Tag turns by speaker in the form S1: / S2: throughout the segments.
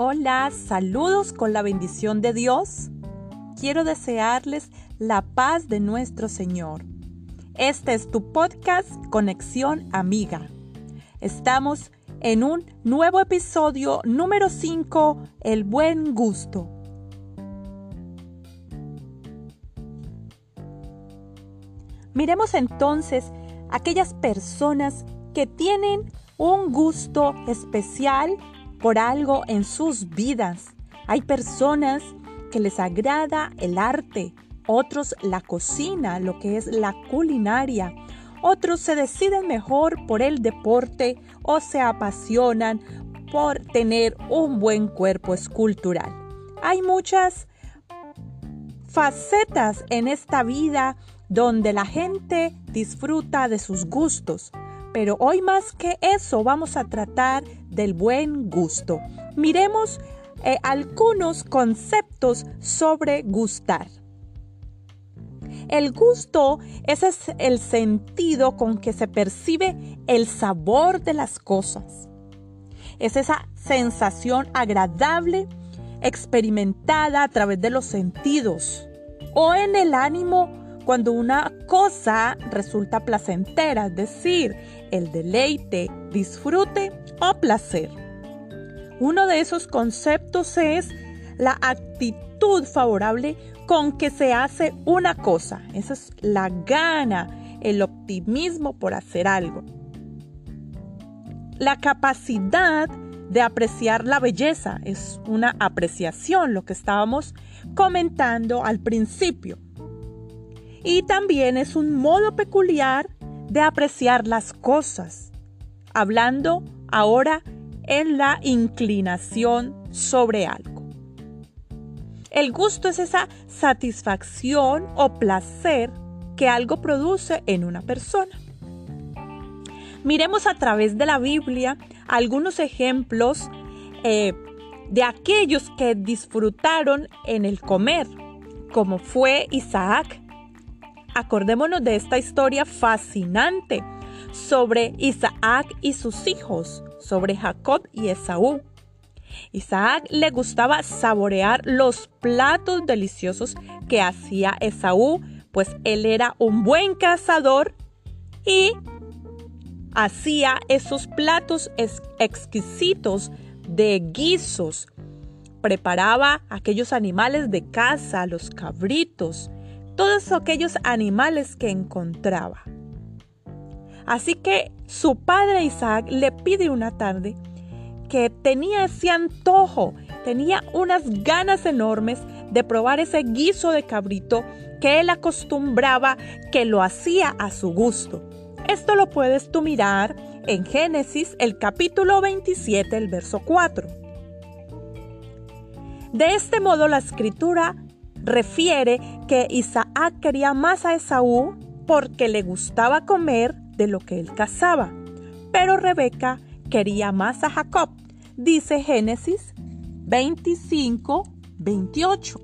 S1: Hola, saludos con la bendición de Dios. Quiero desearles la paz de nuestro Señor. Este es tu podcast Conexión Amiga. Estamos en un nuevo episodio número 5, El buen gusto. Miremos entonces aquellas personas que tienen un gusto especial por algo en sus vidas. Hay personas que les agrada el arte, otros la cocina, lo que es la culinaria. Otros se deciden mejor por el deporte o se apasionan por tener un buen cuerpo escultural. Hay muchas facetas en esta vida donde la gente disfruta de sus gustos. Pero hoy más que eso vamos a tratar del buen gusto. Miremos eh, algunos conceptos sobre gustar. El gusto es el sentido con que se percibe el sabor de las cosas. Es esa sensación agradable experimentada a través de los sentidos o en el ánimo cuando una cosa resulta placentera, es decir, el deleite, disfrute o placer. Uno de esos conceptos es la actitud favorable con que se hace una cosa. Esa es la gana, el optimismo por hacer algo. La capacidad de apreciar la belleza es una apreciación, lo que estábamos comentando al principio y también es un modo peculiar de apreciar las cosas, hablando ahora en la inclinación sobre algo. El gusto es esa satisfacción o placer que algo produce en una persona. Miremos a través de la Biblia algunos ejemplos eh, de aquellos que disfrutaron en el comer, como fue Isaac, acordémonos de esta historia fascinante sobre Isaac y sus hijos, sobre Jacob y Esaú. Isaac le gustaba saborear los platos deliciosos que hacía Esaú, pues él era un buen cazador y hacía esos platos exquisitos de guisos. Preparaba aquellos animales de caza, los cabritos, todos aquellos animales que encontraba. Así que su padre Isaac le pide una tarde que tenía ese antojo, tenía unas ganas enormes de probar ese guiso de cabrito que él acostumbraba, que lo hacía a su gusto. Esto lo puedes tú mirar en Génesis el capítulo 27, el verso 4. De este modo la escritura refiere que Isaac quería más a Esaú porque le gustaba comer de lo que él cazaba, pero Rebeca quería más a Jacob, dice Génesis 25, 28.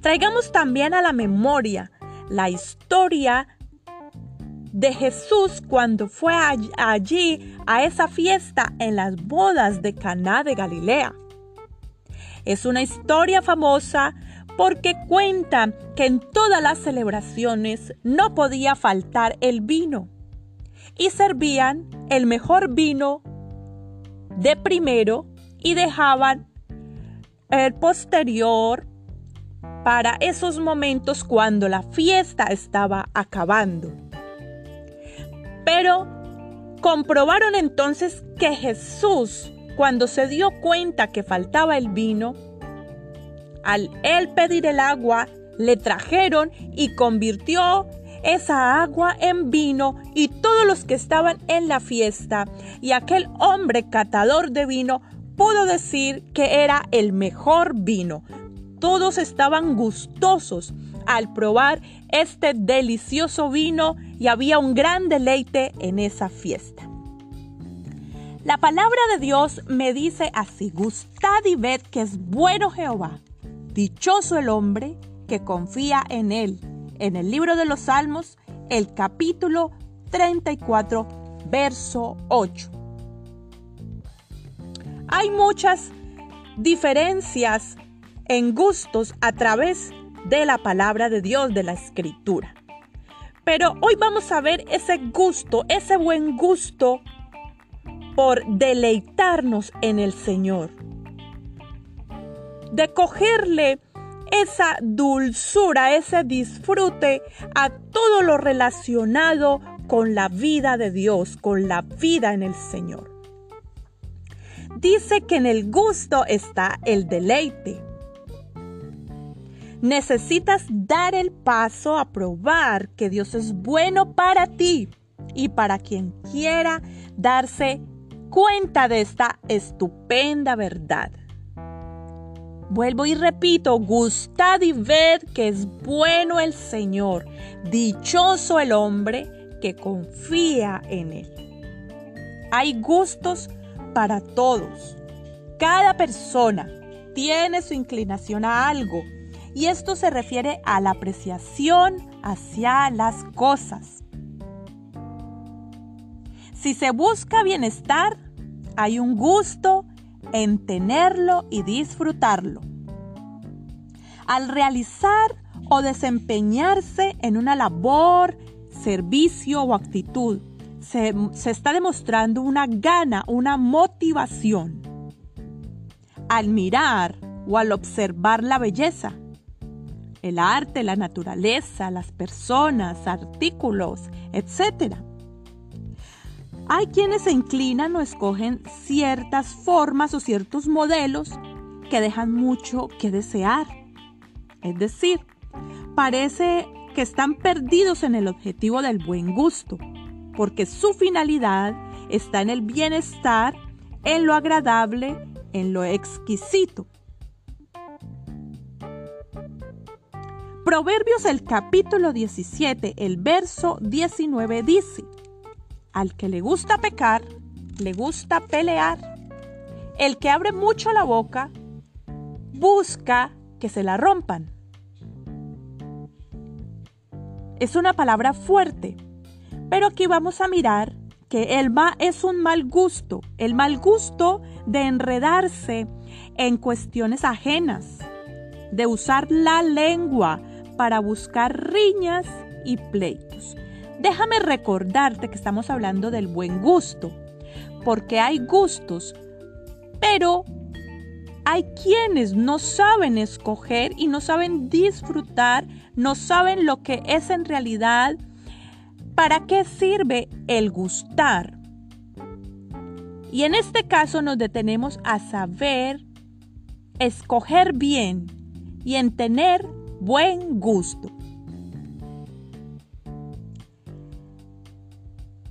S1: Traigamos también a la memoria la historia de Jesús cuando fue allí a esa fiesta en las bodas de Caná de Galilea. Es una historia famosa porque cuenta que en todas las celebraciones no podía faltar el vino y servían el mejor vino de primero y dejaban el posterior para esos momentos cuando la fiesta estaba acabando. Pero comprobaron entonces que Jesús cuando se dio cuenta que faltaba el vino, al él pedir el agua, le trajeron y convirtió esa agua en vino y todos los que estaban en la fiesta y aquel hombre catador de vino pudo decir que era el mejor vino. Todos estaban gustosos al probar este delicioso vino y había un gran deleite en esa fiesta. La palabra de Dios me dice así, gustad y ved que es bueno Jehová, dichoso el hombre que confía en él. En el libro de los Salmos, el capítulo 34, verso 8. Hay muchas diferencias en gustos a través de la palabra de Dios, de la escritura. Pero hoy vamos a ver ese gusto, ese buen gusto por deleitarnos en el Señor. De cogerle esa dulzura, ese disfrute a todo lo relacionado con la vida de Dios, con la vida en el Señor. Dice que en el gusto está el deleite. Necesitas dar el paso a probar que Dios es bueno para ti y para quien quiera darse cuenta de esta estupenda verdad. Vuelvo y repito, gustad y ved que es bueno el Señor, dichoso el hombre que confía en Él. Hay gustos para todos. Cada persona tiene su inclinación a algo y esto se refiere a la apreciación hacia las cosas. Si se busca bienestar, hay un gusto en tenerlo y disfrutarlo. Al realizar o desempeñarse en una labor, servicio o actitud, se, se, está demostrando una gana, una motivación. Al mirar o al observar la belleza, el arte, la naturaleza, las personas, artículos, etc. Hay quienes se inclinan o escogen ciertas formas o ciertos modelos que dejan mucho que desear. Es decir, parece que están perdidos en el objetivo del buen gusto, porque su finalidad está en el bienestar, en lo agradable, en lo exquisito. Proverbios el capítulo 17, el verso 19 dice, al que le gusta pecar, le gusta pelear. El que abre mucho la boca, busca que se la rompan. Es una palabra fuerte, pero aquí vamos a mirar que el ma es un mal gusto, el mal gusto de enredarse en cuestiones ajenas, de usar la lengua para buscar riñas y pleitos. Déjame recordarte que estamos hablando del buen gusto, porque hay gustos, pero hay quienes no saben escoger y no saben disfrutar, no saben lo que es en realidad, para qué sirve el gustar. Y en este caso nos detenemos a saber escoger bien y en tener buen gusto.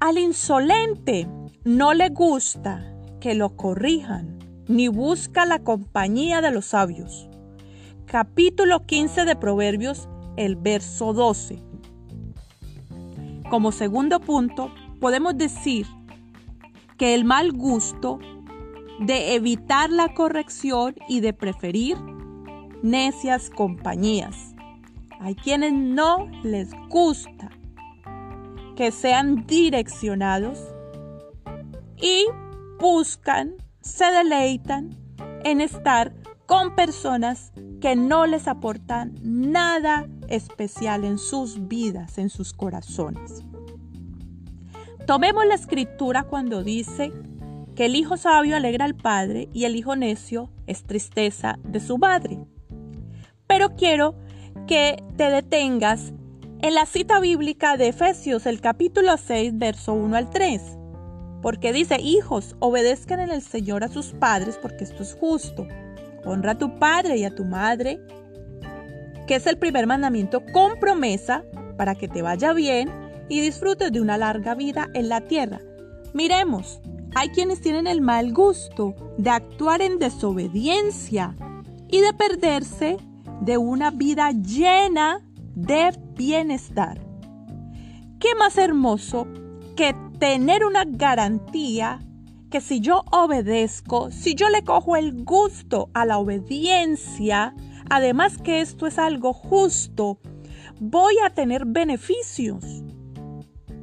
S1: Al insolente no le gusta que lo corrijan, ni busca la compañía de los sabios. Capítulo 15 de Proverbios, el verso 12. Como segundo punto, podemos decir que el mal gusto de evitar la corrección y de preferir necias compañías. Hay quienes no les gusta que sean direccionados y buscan, se deleitan en estar con personas que no les aportan nada especial en sus vidas, en sus corazones. Tomemos la escritura cuando dice que el hijo sabio alegra al padre y el hijo necio es tristeza de su madre. Pero quiero que te detengas en la cita bíblica de Efesios, el capítulo 6, verso 1 al 3. Porque dice, hijos, obedezcan en el Señor a sus padres porque esto es justo. Honra a tu padre y a tu madre, que es el primer mandamiento con promesa para que te vaya bien y disfrutes de una larga vida en la tierra. Miremos, hay quienes tienen el mal gusto de actuar en desobediencia y de perderse de una vida llena de bienestar. ¿Qué más hermoso que tener una garantía que si yo obedezco, si yo le cojo el gusto a la obediencia, además que esto es algo justo, voy a tener beneficios.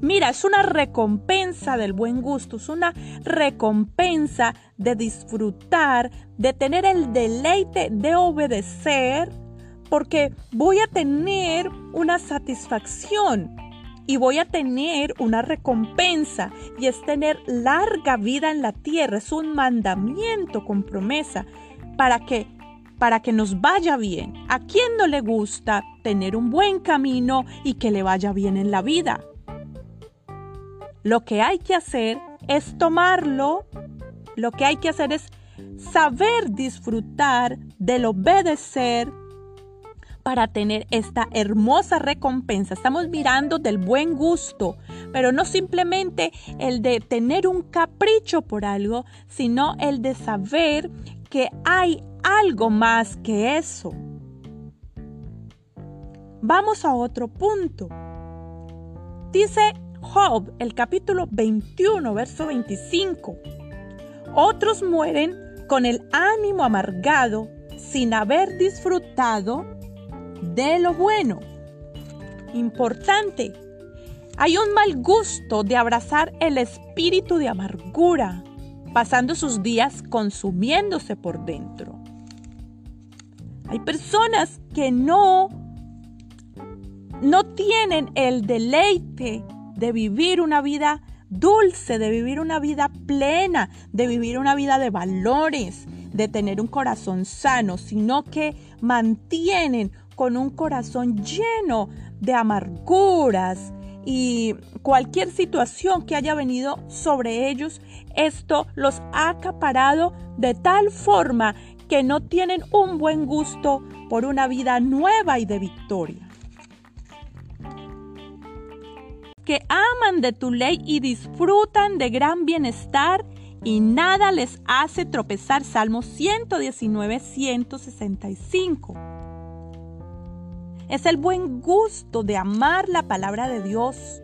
S1: Mira, es una recompensa del buen gusto, es una recompensa de disfrutar, de tener el deleite de obedecer, porque voy a tener una satisfacción y voy a tener una recompensa y es tener larga vida en la tierra. Es un mandamiento con promesa para que para que nos vaya bien. ¿A quién no le gusta tener un buen camino y que le vaya bien en la vida? Lo que hay que hacer es tomarlo. Lo que hay que hacer es saber disfrutar del obedecer para tener esta hermosa recompensa. Estamos mirando del buen gusto, pero no simplemente el de tener un capricho por algo, sino el de saber que hay algo más que eso. Vamos a otro punto. Dice Job, el capítulo 21, verso 25. Otros mueren con el ánimo amargado sin haber disfrutado de lo bueno. Importante. Hay un mal gusto de abrazar el espíritu de amargura, pasando sus días consumiéndose por dentro. Hay personas que no no tienen el deleite de vivir una vida dulce, de vivir una vida plena, de vivir una vida de valores, de tener un corazón sano, sino que mantienen con un corazón lleno de amarguras y cualquier situación que haya venido sobre ellos, esto los ha acaparado de tal forma que no tienen un buen gusto por una vida nueva y de victoria. Que aman de tu ley y disfrutan de gran bienestar y nada les hace tropezar. Salmo 119, 165 es el buen gusto de amar la palabra de Dios,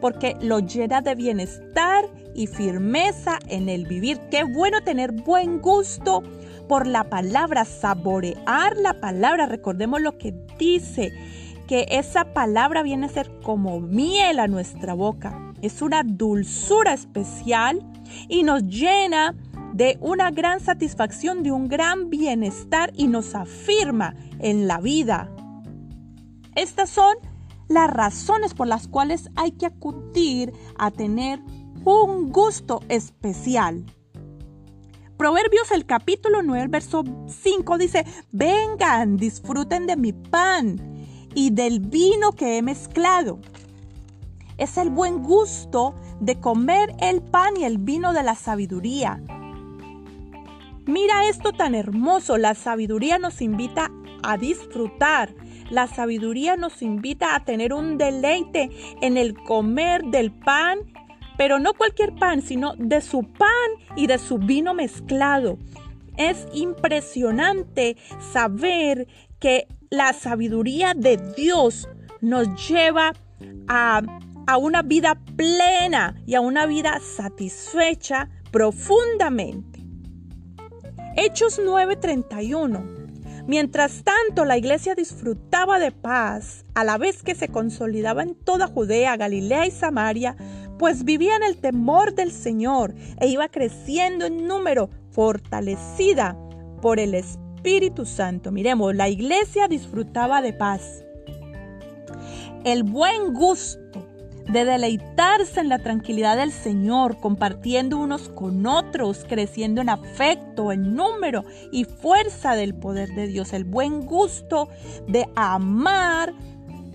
S1: porque lo llena de bienestar y firmeza en el vivir. Qué bueno tener buen gusto por la palabra, saborear la palabra. Recordemos lo que dice, que esa palabra viene a ser como miel a nuestra boca. Es una dulzura especial y nos llena de una gran satisfacción, de un gran bienestar y nos afirma en la vida. Estas son las razones por las cuales hay que acudir a tener un gusto especial. Proverbios el capítulo 9, verso 5 dice, vengan, disfruten de mi pan y del vino que he mezclado. Es el buen gusto de comer el pan y el vino de la sabiduría. Mira esto tan hermoso, la sabiduría nos invita a disfrutar, la sabiduría nos invita a tener un deleite en el comer del pan, pero no cualquier pan, sino de su pan y de su vino mezclado. Es impresionante saber que la sabiduría de Dios nos lleva a, una vida plena y a una vida satisfecha profundamente. Hechos 9:31 Mientras tanto, la iglesia disfrutaba de paz a la vez que se consolidaba en toda Judea, Galilea y Samaria, pues vivía en el temor del Señor e iba creciendo en número, fortalecida por el Espíritu Santo. Miremos, la iglesia disfrutaba de paz. El buen gusto de deleitarse en la tranquilidad del Señor, compartiendo unos con otros, creciendo en afecto, en número y fuerza del poder de Dios, el buen gusto de amar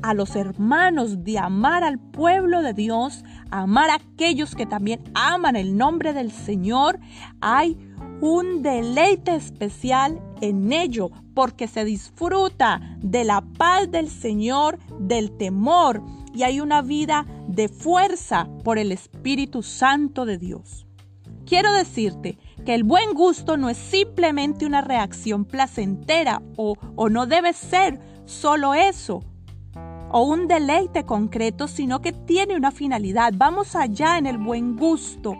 S1: a los hermanos, de amar al pueblo de Dios, amar a aquellos que también aman el nombre del Señor, hay un deleite especial en ello, porque se disfruta de la paz del Señor, del temor, y hay una vida de fuerza por el Espíritu Santo de Dios. Quiero decirte que el buen gusto no es simplemente una reacción placentera o, no debe ser solo eso o un deleite concreto, sino que tiene una finalidad. Vamos allá en el buen gusto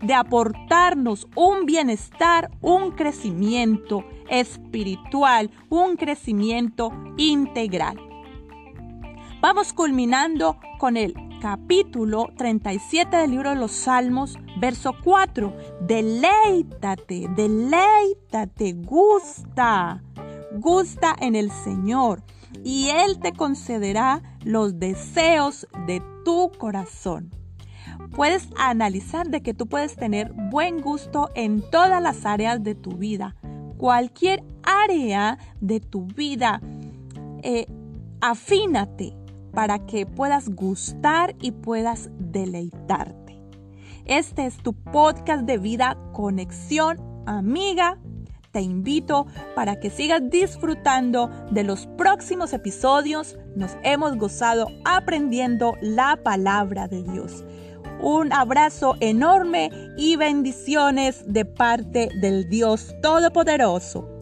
S1: de aportarnos un bienestar, un crecimiento espiritual, un crecimiento integral. Vamos culminando con el capítulo 37 del libro de los Salmos, verso 4. Deleítate, deleítate, gusta, gusta en el Señor y Él te concederá los deseos de tu corazón. Puedes analizar de que tú puedes tener buen gusto en todas las áreas de tu vida. Cualquier área de tu vida, eh, afínate para que puedas gustar y puedas deleitarte. Este es tu podcast de vida Conexión Amiga. Te invito para que sigas disfrutando de los próximos episodios. Nos hemos gozado aprendiendo la palabra de Dios. Un abrazo enorme y bendiciones de parte del Dios Todopoderoso.